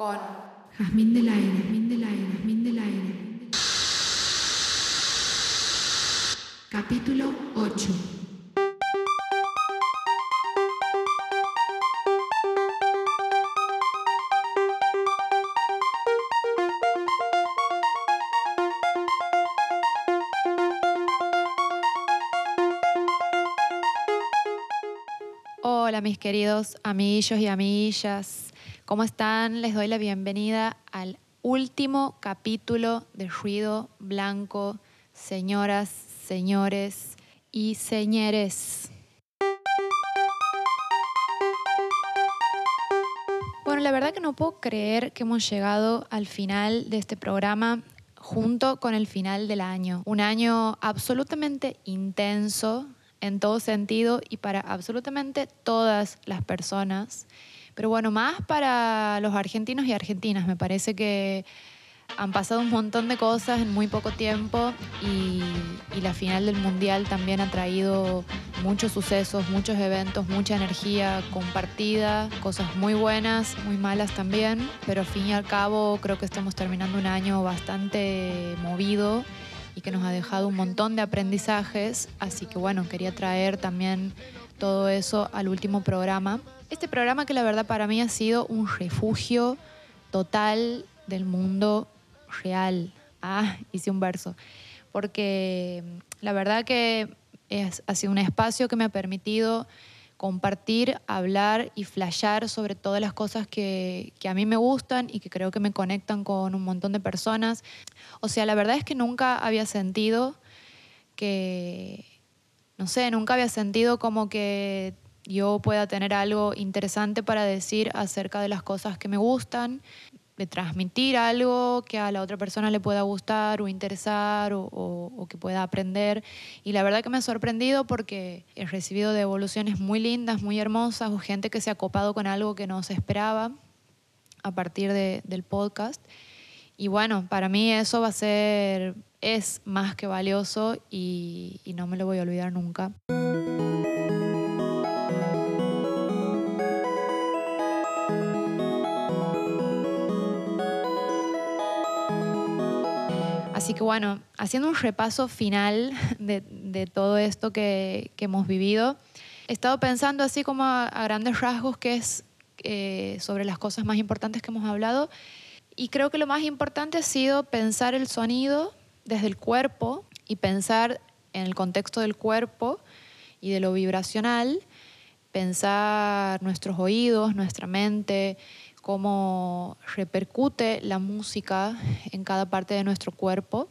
con Jazmín del aire, Jazmín del aire, Jazmín del aire. Capítulo 8. Hola mis queridos amiguillos y amiguillas, ¿cómo están? Les doy la bienvenida al último capítulo de Ruido Blanco, señoras, señores y señores. Bueno, la verdad que no puedo creer que hemos llegado al final de este programa junto con el final del año. Un año absolutamente intenso en todo sentido y para absolutamente todas las personas. Pero bueno, más para los argentinos y argentinas. Me parece que han pasado un montón de cosas en muy poco tiempo y, la final del Mundial también ha traído muchos sucesos, muchos eventos, mucha energía compartida, cosas muy buenas, muy malas también. Pero al fin y al cabo creo que estamos terminando un año bastante movido y que nos ha dejado un montón de aprendizajes. Así que bueno, quería traer también todo eso al último programa. Este programa que la verdad para mí ha sido un refugio total del mundo real. Ah, hice un verso. Porque la verdad que ha sido un espacio que me ha permitido compartir, hablar y flashear sobre todas las cosas que, a mí me gustan y que creo que me conectan con un montón de personas. O sea, la verdad es que nunca había sentido que, no sé, nunca había sentido como que yo pueda tener algo interesante para decir acerca de las cosas que me gustan, de transmitir algo que a la otra persona le pueda gustar o interesar o, o, o, que pueda aprender. Y la verdad que me ha sorprendido porque he recibido devoluciones muy lindas, muy hermosas, o gente que se ha copado con algo que no se esperaba a partir de, del podcast. Y bueno, para mí eso va a ser, es más que valioso y, y no me lo voy a olvidar nunca. Así que bueno, haciendo un repaso final de, todo esto que, hemos vivido, he estado pensando así como a, a grandes rasgos que es eh, sobre las cosas más importantes que hemos hablado. Y creo que lo más importante ha sido pensar el sonido desde el cuerpo y pensar en el contexto del cuerpo y de lo vibracional, pensar nuestros oídos, nuestra mente, cómo repercute la música en cada parte de nuestro cuerpo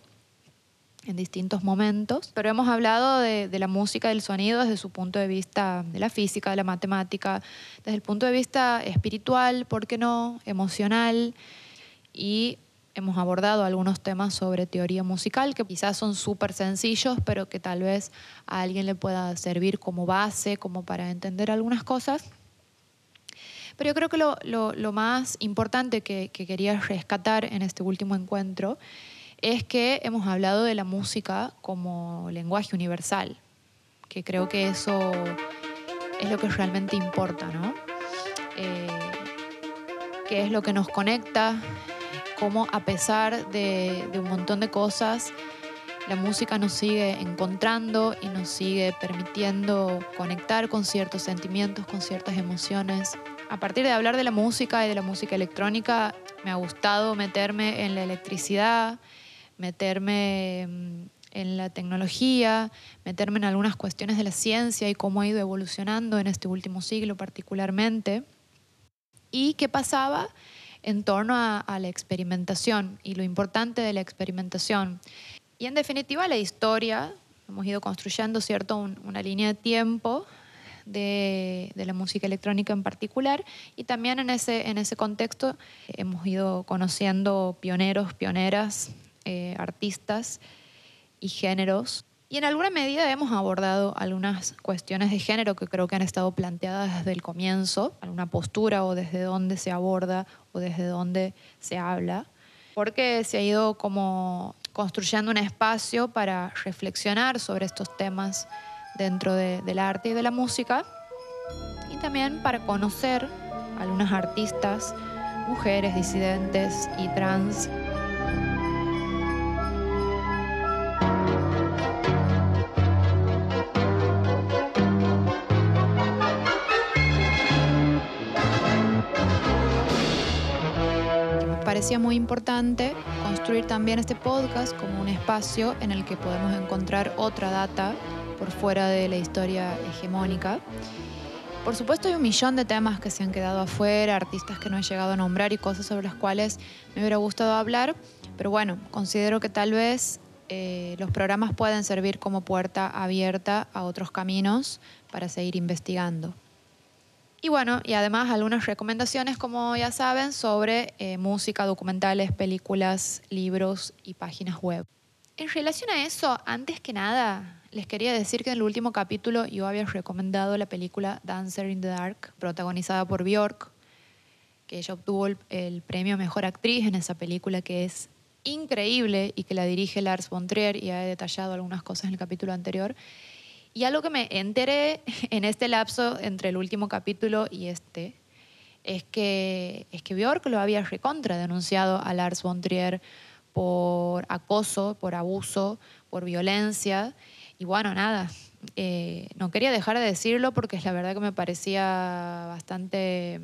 en distintos momentos, pero hemos hablado de, la música, del sonido desde su punto de vista de la física, de la matemática, desde el punto de vista espiritual, ¿por qué no?, emocional, y hemos abordado algunos temas sobre teoría musical que quizás son súper sencillos, pero que tal vez a alguien le pueda servir como base, como para entender algunas cosas. Pero yo creo que lo, lo, lo más importante que, que, quería rescatar en este último encuentro es que hemos hablado de la música como lenguaje universal, que creo que eso es lo que realmente importa, ¿no? Eh, que es lo que nos conecta, cómo a pesar de, de un montón de cosas, la música nos sigue encontrando y nos sigue permitiendo conectar con ciertos sentimientos, con ciertas emociones, a partir de hablar de la música y de la música electrónica, me ha gustado meterme en la electricidad, meterme mm, en la tecnología, meterme en algunas cuestiones de la ciencia y cómo ha ido evolucionando en este último siglo particularmente. Y qué pasaba en torno a, a la experimentación y lo importante de la experimentación. Y en definitiva la historia, hemos ido construyendo cierto Un, una línea de tiempo de, la música electrónica en particular y también en ese, en ese contexto hemos ido conociendo pioneros, pioneras, eh, artistas y géneros. Y en alguna medida hemos abordado algunas cuestiones de género que creo que han estado planteadas desde el comienzo, alguna postura o desde dónde se aborda o desde dónde se habla, porque se ha ido como construyendo un espacio para reflexionar sobre estos temas dentro de, del arte y de la música y también para conocer algunas artistas mujeres disidentes y trans. Parecía muy importante construir también este podcast como un espacio en el que podemos encontrar otra data por fuera de la historia hegemónica. Por supuesto hay un millón de temas que se han quedado afuera, artistas que no he llegado a nombrar y cosas sobre las cuales me hubiera gustado hablar, pero bueno, considero que tal vez eh, los programas pueden servir como puerta abierta a otros caminos para seguir investigando. Y bueno, y además algunas recomendaciones, como ya saben, sobre eh, música, documentales, películas, libros y páginas web. En relación a eso, antes que nada, les quería decir que en el último capítulo yo había recomendado la película Dancer in the Dark, protagonizada por Björk, que ella obtuvo el, premio Mejor Actriz en esa película que es increíble y que la dirige Lars von Trier y ha detallado algunas cosas en el capítulo anterior. Y algo que me enteré en este lapso entre el último capítulo y este es que, es que Björk lo había recontra denunciado a Lars von Trier por acoso, por abuso, por violencia. Y bueno, nada, eh, no quería dejar de decirlo porque es la verdad que me parecía bastante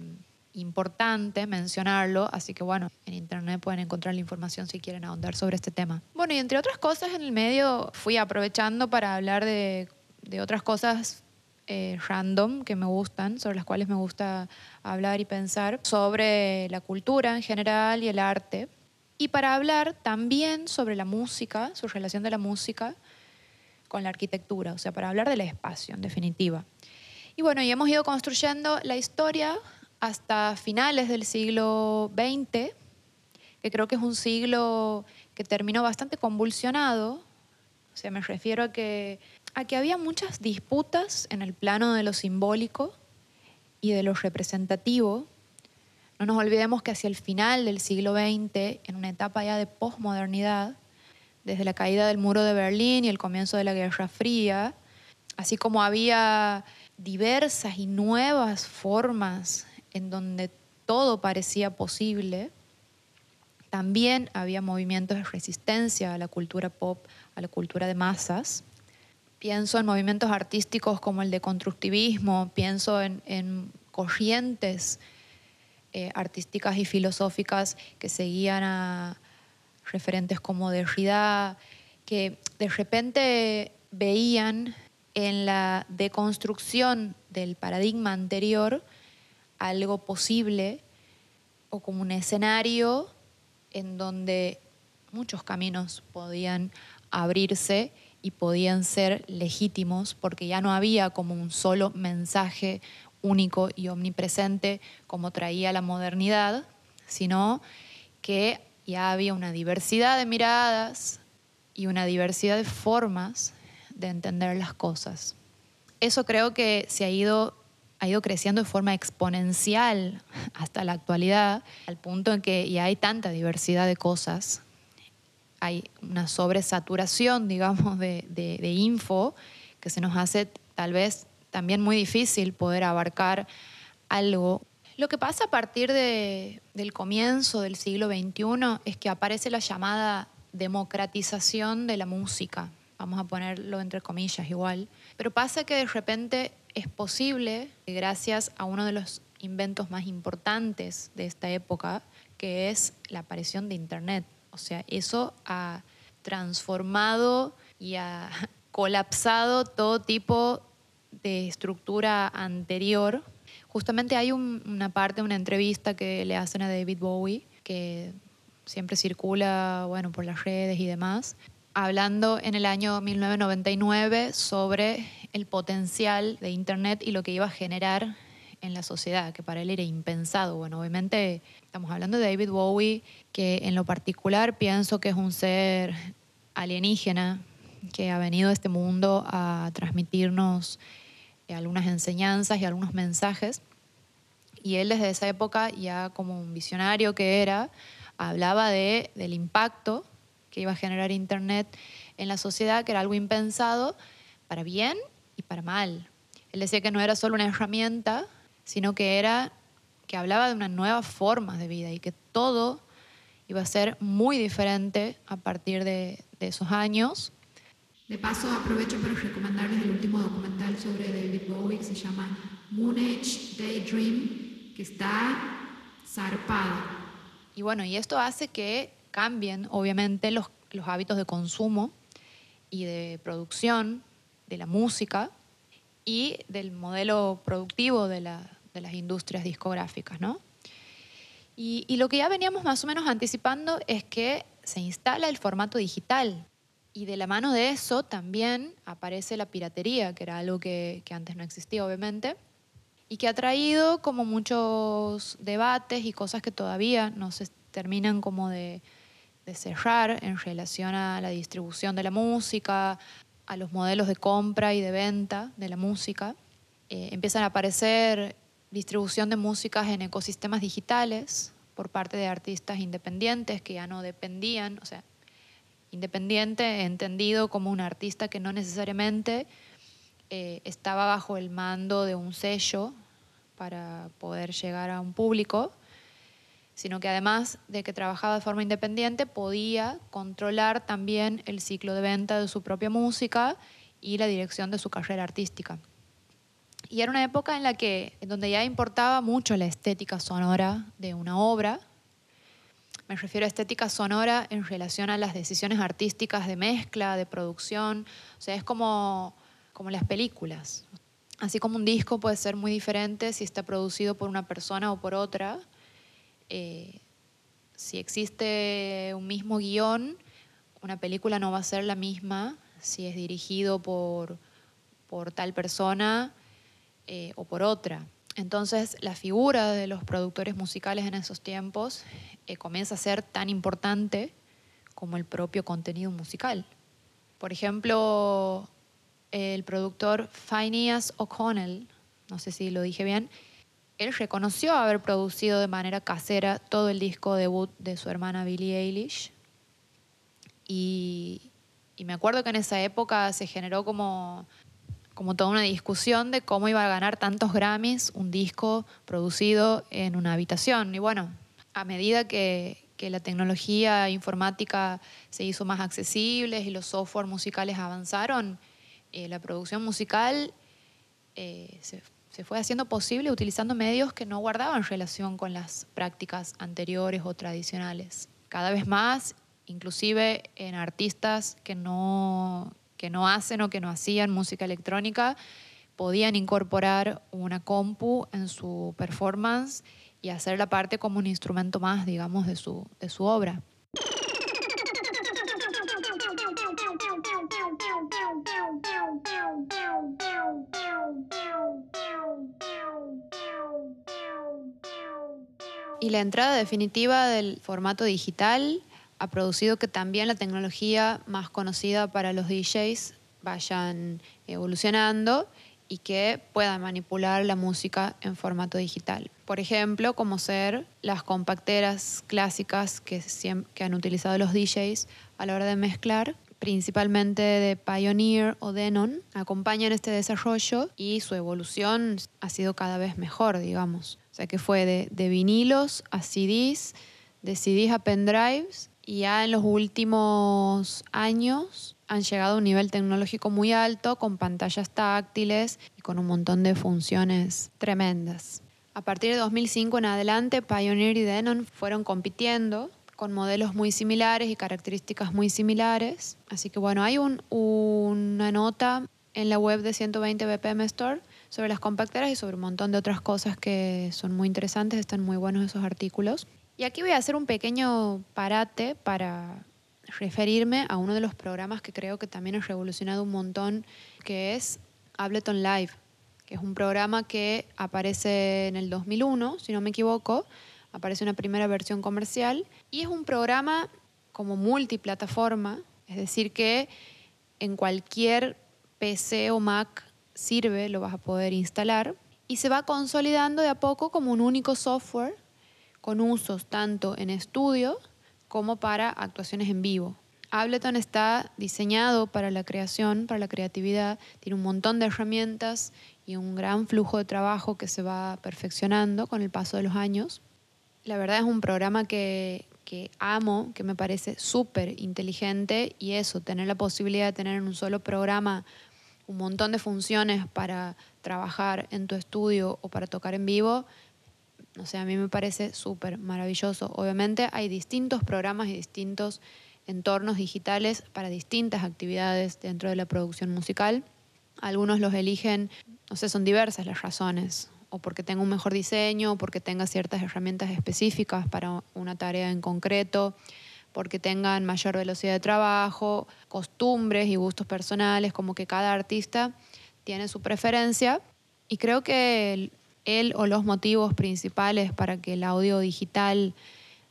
importante mencionarlo, así que bueno, en internet pueden encontrar la información si quieren ahondar sobre este tema. Bueno, y entre otras cosas en el medio fui aprovechando para hablar de, de otras cosas eh, random que me gustan, sobre las cuales me gusta hablar y pensar, sobre la cultura en general y el arte. Y para hablar también sobre la música, su relación de la música con la arquitectura, o sea, para hablar del espacio, en definitiva. Y bueno, y hemos ido construyendo la historia hasta finales del siglo XX, que creo que es un siglo que terminó bastante convulsionado. O sea, me refiero a que, a que había muchas disputas en el plano de lo simbólico y de lo representativo. No nos olvidemos que hacia el final del siglo XX, en una etapa ya de posmodernidad, desde la caída del muro de Berlín y el comienzo de la Guerra Fría, así como había diversas y nuevas formas en donde todo parecía posible, también había movimientos de resistencia a la cultura pop, a la cultura de masas. Pienso en movimientos artísticos como el de constructivismo, pienso en, en corrientes eh, artísticas y filosóficas que seguían a referentes como Derrida, que de repente veían en la deconstrucción del paradigma anterior algo posible o como un escenario en donde muchos caminos podían abrirse y podían ser legítimos porque ya no había como un solo mensaje único y omnipresente como traía la modernidad, sino que ya había una diversidad de miradas y una diversidad de formas de entender las cosas. Eso creo que se ha ido, ha ido creciendo de forma exponencial hasta la actualidad, al punto en que ya hay tanta diversidad de cosas, hay una sobresaturación, digamos, de, info que se nos hace tal vez también muy difícil poder abarcar algo. Lo que pasa a partir de, del comienzo del siglo XXI es que aparece la llamada democratización de la música, vamos a ponerlo entre comillas igual, pero pasa que de repente es posible, gracias a uno de los inventos más importantes de esta época, que es la aparición de Internet. O sea, eso ha transformado y ha colapsado todo tipo de estructura anterior. Justamente hay un, una parte, una entrevista que le hacen a David Bowie, que siempre circula bueno, por las redes y demás, hablando en el año 1999 sobre el potencial de Internet y lo que iba a generar en la sociedad, que para él era impensado. Bueno, obviamente estamos hablando de David Bowie, que en lo particular pienso que es un ser alienígena que ha venido a este mundo a transmitirnos algunas enseñanzas y algunos mensajes. Y él desde esa época, ya como un visionario que era, hablaba de, del impacto que iba a generar Internet en la sociedad, que era algo impensado para bien y para mal. Él decía que no era solo una herramienta, sino que era que hablaba de una nueva forma de vida y que todo iba a ser muy diferente a partir de, de esos años. De paso, aprovecho para recomendarles el último documental sobre David Bowie que se llama Moon Age Daydream, que está zarpado. Y bueno, y esto hace que cambien, obviamente, los, los hábitos de consumo y de producción de la música y del modelo productivo de, la- de las industrias discográficas, ¿no? Y lo que ya veníamos más o menos anticipando es que se instala el formato digital y de la mano de eso también aparece la piratería, que era algo que, que antes no existía, obviamente, y que ha traído como muchos debates y cosas que todavía no se terminan como de, de cerrar en relación a la distribución de la música, a los modelos de compra y de venta de la música. Eh, empiezan a aparecer distribución de músicas en ecosistemas digitales por parte de artistas independientes que ya no dependían, o sea, independiente entendido como un artista que no necesariamente eh, estaba bajo el mando de un sello para poder llegar a un público, sino que además de que trabajaba de forma independiente, podía controlar también el ciclo de venta de su propia música y la dirección de su carrera artística. Y era una época en la que, en donde ya importaba mucho la estética sonora de una obra. Me refiero a estética sonora en relación a las decisiones artísticas de mezcla, de producción. O sea, es como, como las películas. Así como un disco puede ser muy diferente si está producido por una persona o por otra, eh, si existe un mismo guion, una película no va a ser la misma si es dirigido por, por tal persona eh, o por otra. Entonces, la figura de los productores musicales en esos tiempos eh, comienza a ser tan importante como el propio contenido musical. Por ejemplo, el productor Phineas O'Connell, no sé si lo dije bien, él reconoció haber producido de manera casera todo el disco debut de su hermana Billie Eilish. Y, y me acuerdo que en esa época se generó como, como toda una discusión de cómo iba a ganar tantos Grammys un disco producido en una habitación. Y bueno, a medida que, que la tecnología informática se hizo más accesible y los software musicales avanzaron, eh, la producción musical eh, se, se fue haciendo posible utilizando medios que no guardaban relación con las prácticas anteriores o tradicionales. Cada vez más, inclusive en artistas que no, que no hacen o que no hacían música electrónica, podían incorporar una compu en su performance y hacer la parte como un instrumento más, digamos, de su, de su obra. Y la entrada definitiva del formato digital ha producido que también la tecnología más conocida para los DJs vayan evolucionando y que puedan manipular la música en formato digital. Por ejemplo, como ser las compacteras clásicas que, siem- que han utilizado los DJs a la hora de mezclar, principalmente de Pioneer o Denon, acompañan este desarrollo y su evolución ha sido cada vez mejor, digamos. O sea que fue de, de vinilos a CDs, de CDs a pendrives y ya en los últimos años han llegado a un nivel tecnológico muy alto con pantallas táctiles y con un montón de funciones tremendas. A partir de 2005 en adelante, Pioneer y Denon fueron compitiendo con modelos muy similares y características muy similares. Así que bueno, hay un- una nota en la web de 120 BPM Store sobre las compacteras y sobre un montón de otras cosas que son muy interesantes, están muy buenos esos artículos. Y aquí voy a hacer un pequeño parate para referirme a uno de los programas que creo que también ha revolucionado un montón, que es Ableton Live, que es un programa que aparece en el 2001, si no me equivoco, aparece una primera versión comercial y es un programa como multiplataforma, es decir, que en cualquier PC o Mac sirve, lo vas a poder instalar y se va consolidando de a poco como un único software con usos tanto en estudio como para actuaciones en vivo. Ableton está diseñado para la creación, para la creatividad, tiene un montón de herramientas y un gran flujo de trabajo que se va perfeccionando con el paso de los años. La verdad es un programa que, que amo, que me parece súper inteligente y eso, tener la posibilidad de tener en un solo programa un montón de funciones para trabajar en tu estudio o para tocar en vivo, no sé, a mí me parece súper maravilloso. Obviamente hay distintos programas y distintos entornos digitales para distintas actividades dentro de la producción musical. Algunos los eligen, no sé, son diversas las razones, o porque tenga un mejor diseño, o porque tenga ciertas herramientas específicas para una tarea en concreto, porque tengan mayor velocidad de trabajo, costumbres y gustos personales, como que cada artista tiene su preferencia. Y creo que él o los motivos principales para que el audio digital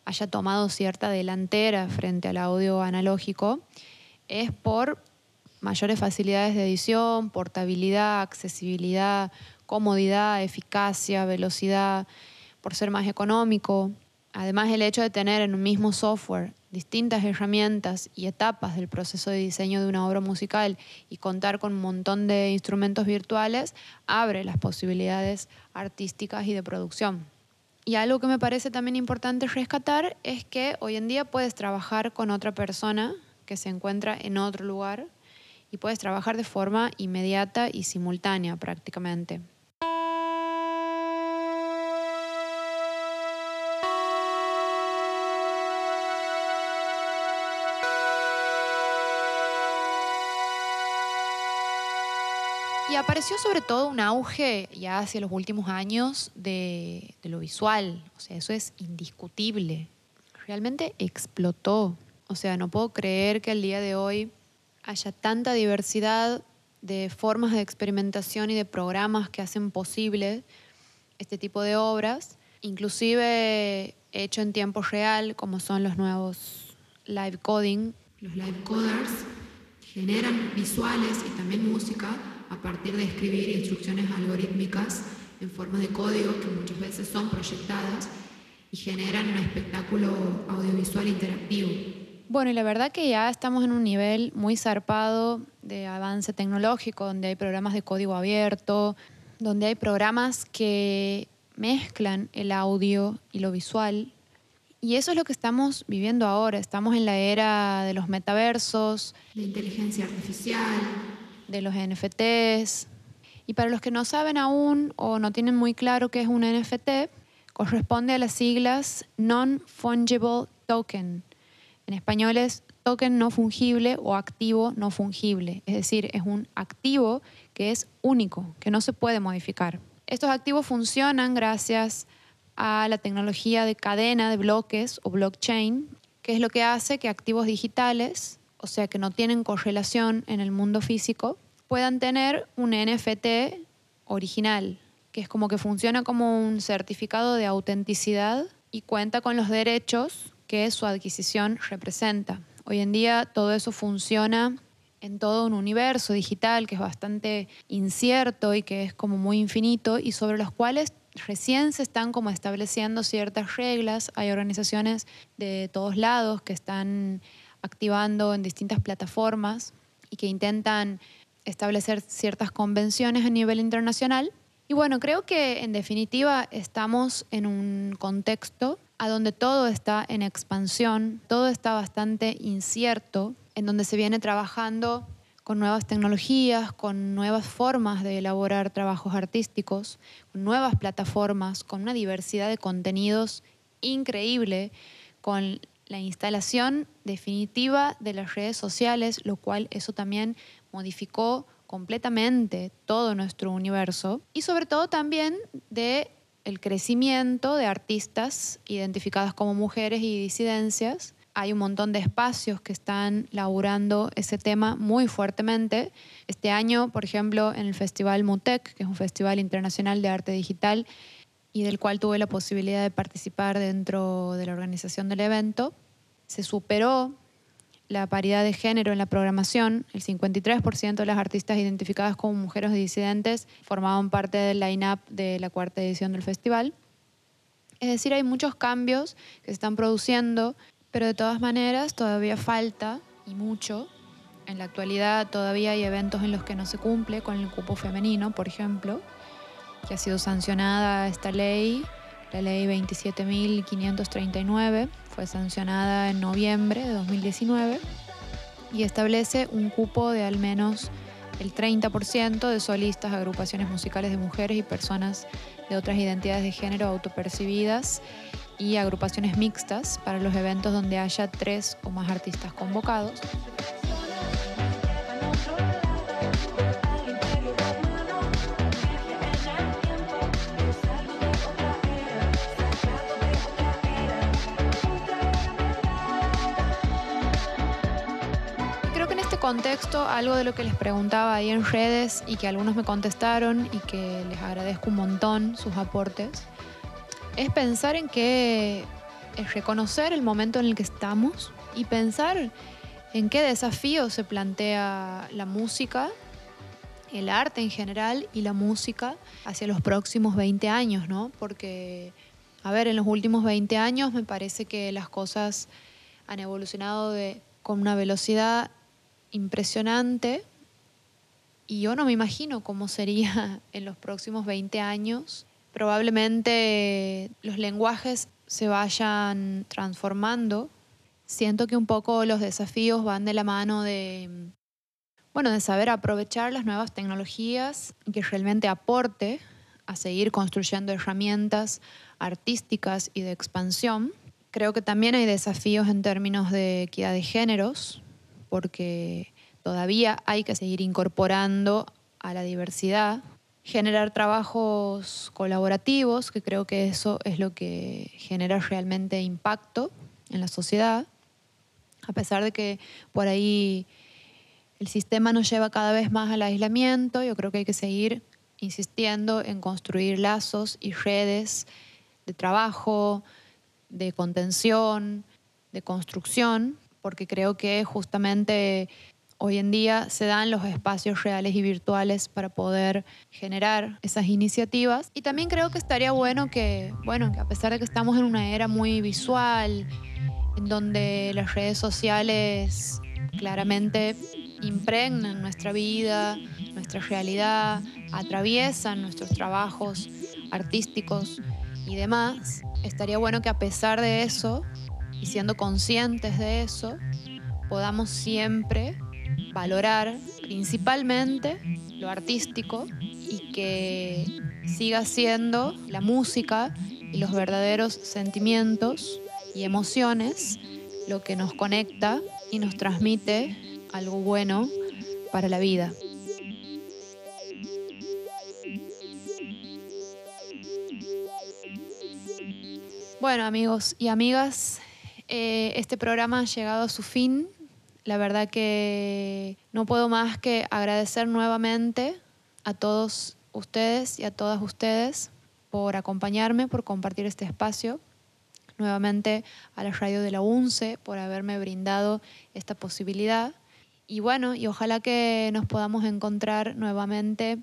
haya tomado cierta delantera frente al audio analógico es por mayores facilidades de edición, portabilidad, accesibilidad, comodidad, eficacia, velocidad, por ser más económico. Además, el hecho de tener en un mismo software distintas herramientas y etapas del proceso de diseño de una obra musical y contar con un montón de instrumentos virtuales abre las posibilidades artísticas y de producción. Y algo que me parece también importante rescatar es que hoy en día puedes trabajar con otra persona que se encuentra en otro lugar y puedes trabajar de forma inmediata y simultánea prácticamente. Y apareció sobre todo un auge ya hacia los últimos años de, lo visual. O sea, eso es indiscutible. Realmente explotó. O sea, no puedo creer que al día de hoy haya tanta diversidad de formas de experimentación y de programas que hacen posible este tipo de obras, inclusive hecho en tiempo real, como son los nuevos live coding. Los live coders generan visuales y también música a partir de escribir instrucciones algorítmicas en forma de código que muchas veces son proyectadas y generan un espectáculo audiovisual interactivo. Bueno, y la verdad que ya estamos en un nivel muy zarpado de avance tecnológico, donde hay programas de código abierto, donde hay programas que mezclan el audio y lo visual. Y eso es lo que estamos viviendo ahora. Estamos en la era de los metaversos. La inteligencia artificial, de los NFTs. Y para los que no saben aún o no tienen muy claro qué es un NFT, corresponde a las siglas Non-Fungible Token. En español es token no fungible o activo no fungible. Es decir, es un activo que es único, que no se puede modificar. Estos activos funcionan gracias a la tecnología de cadena de bloques o blockchain, que es lo que hace que activos digitales o sea que no tienen correlación en el mundo físico, puedan tener un NFT original, que es como que funciona como un certificado de autenticidad y cuenta con los derechos que su adquisición representa. Hoy en día todo eso funciona en todo un universo digital que es bastante incierto y que es como muy infinito y sobre los cuales recién se están como estableciendo ciertas reglas. Hay organizaciones de todos lados que están activando en distintas plataformas y que intentan establecer ciertas convenciones a nivel internacional. Y bueno, creo que en definitiva estamos en un contexto a donde todo está en expansión, todo está bastante incierto, en donde se viene trabajando con nuevas tecnologías, con nuevas formas de elaborar trabajos artísticos, con nuevas plataformas, con una diversidad de contenidos increíble, con la instalación definitiva de las redes sociales, lo cual eso también modificó completamente todo nuestro universo y sobre todo también de el crecimiento de artistas identificadas como mujeres y disidencias. Hay un montón de espacios que están laburando ese tema muy fuertemente. Este año, por ejemplo, en el Festival MUTEC, que es un festival internacional de arte digital, y del cual tuve la posibilidad de participar dentro de la organización del evento, se superó la paridad de género en la programación. El 53% de las artistas identificadas como mujeres disidentes formaban parte del line-up de la cuarta edición del festival. Es decir, hay muchos cambios que se están produciendo, pero de todas maneras todavía falta y mucho. En la actualidad todavía hay eventos en los que no se cumple con el cupo femenino, por ejemplo, que ha sido sancionada esta ley, la ley 27.539, fue sancionada en noviembre de 2019 y establece un cupo de al menos el 30% de solistas, agrupaciones musicales de mujeres y personas de otras identidades de género autopercibidas y agrupaciones mixtas para los eventos donde haya tres o más artistas convocados. Contexto algo de lo que les preguntaba ahí en redes y que algunos me contestaron y que les agradezco un montón sus aportes es pensar en que es reconocer el momento en el que estamos y pensar en qué desafío se plantea la música, el arte en general y la música hacia los próximos 20 años, ¿no? Porque, a ver, en los últimos 20 años me parece que las cosas han evolucionado con una velocidad impresionante y yo no me imagino cómo sería en los próximos 20 años probablemente los lenguajes se vayan transformando. Siento que un poco los desafíos van de la mano de, bueno, de saber aprovechar las nuevas tecnologías y que realmente aporte a seguir construyendo herramientas artísticas y de expansión. Creo que también hay desafíos en términos de equidad de géneros, porque todavía hay que seguir incorporando a la diversidad generar trabajos colaborativos, que creo que eso es lo que genera realmente impacto en la sociedad, a pesar de que por ahí el sistema nos lleva cada vez más al aislamiento, yo creo que hay que seguir insistiendo en construir lazos y redes de trabajo, de contención, de construcción, porque creo que justamente Hoy en día se dan los espacios reales y virtuales para poder generar esas iniciativas. Y también creo que estaría bueno que, bueno, que a pesar de que estamos en una era muy visual, en donde las redes sociales claramente impregnan nuestra vida, nuestra realidad, atraviesan nuestros trabajos artísticos y demás, estaría bueno que a pesar de eso, y siendo conscientes de eso, podamos siempre valorar principalmente lo artístico y que siga siendo la música y los verdaderos sentimientos y emociones lo que nos conecta y nos transmite algo bueno para la vida. Bueno amigos y amigas, eh, este programa ha llegado a su fin. La verdad que no puedo más que agradecer nuevamente a todos ustedes y a todas ustedes por acompañarme, por compartir este espacio. Nuevamente a la radio de la UNCE por haberme brindado esta posibilidad. Y bueno, y ojalá que nos podamos encontrar nuevamente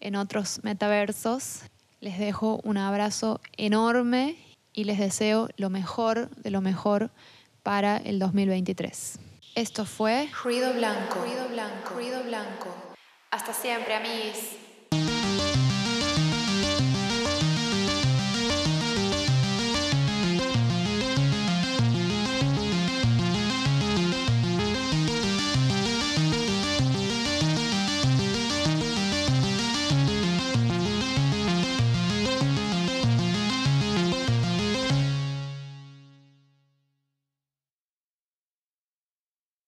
en otros metaversos. Les dejo un abrazo enorme y les deseo lo mejor de lo mejor para el 2023. Esto fue Ruido Blanco. Ruido Blanco. Ruido Blanco. Hasta siempre, amigos.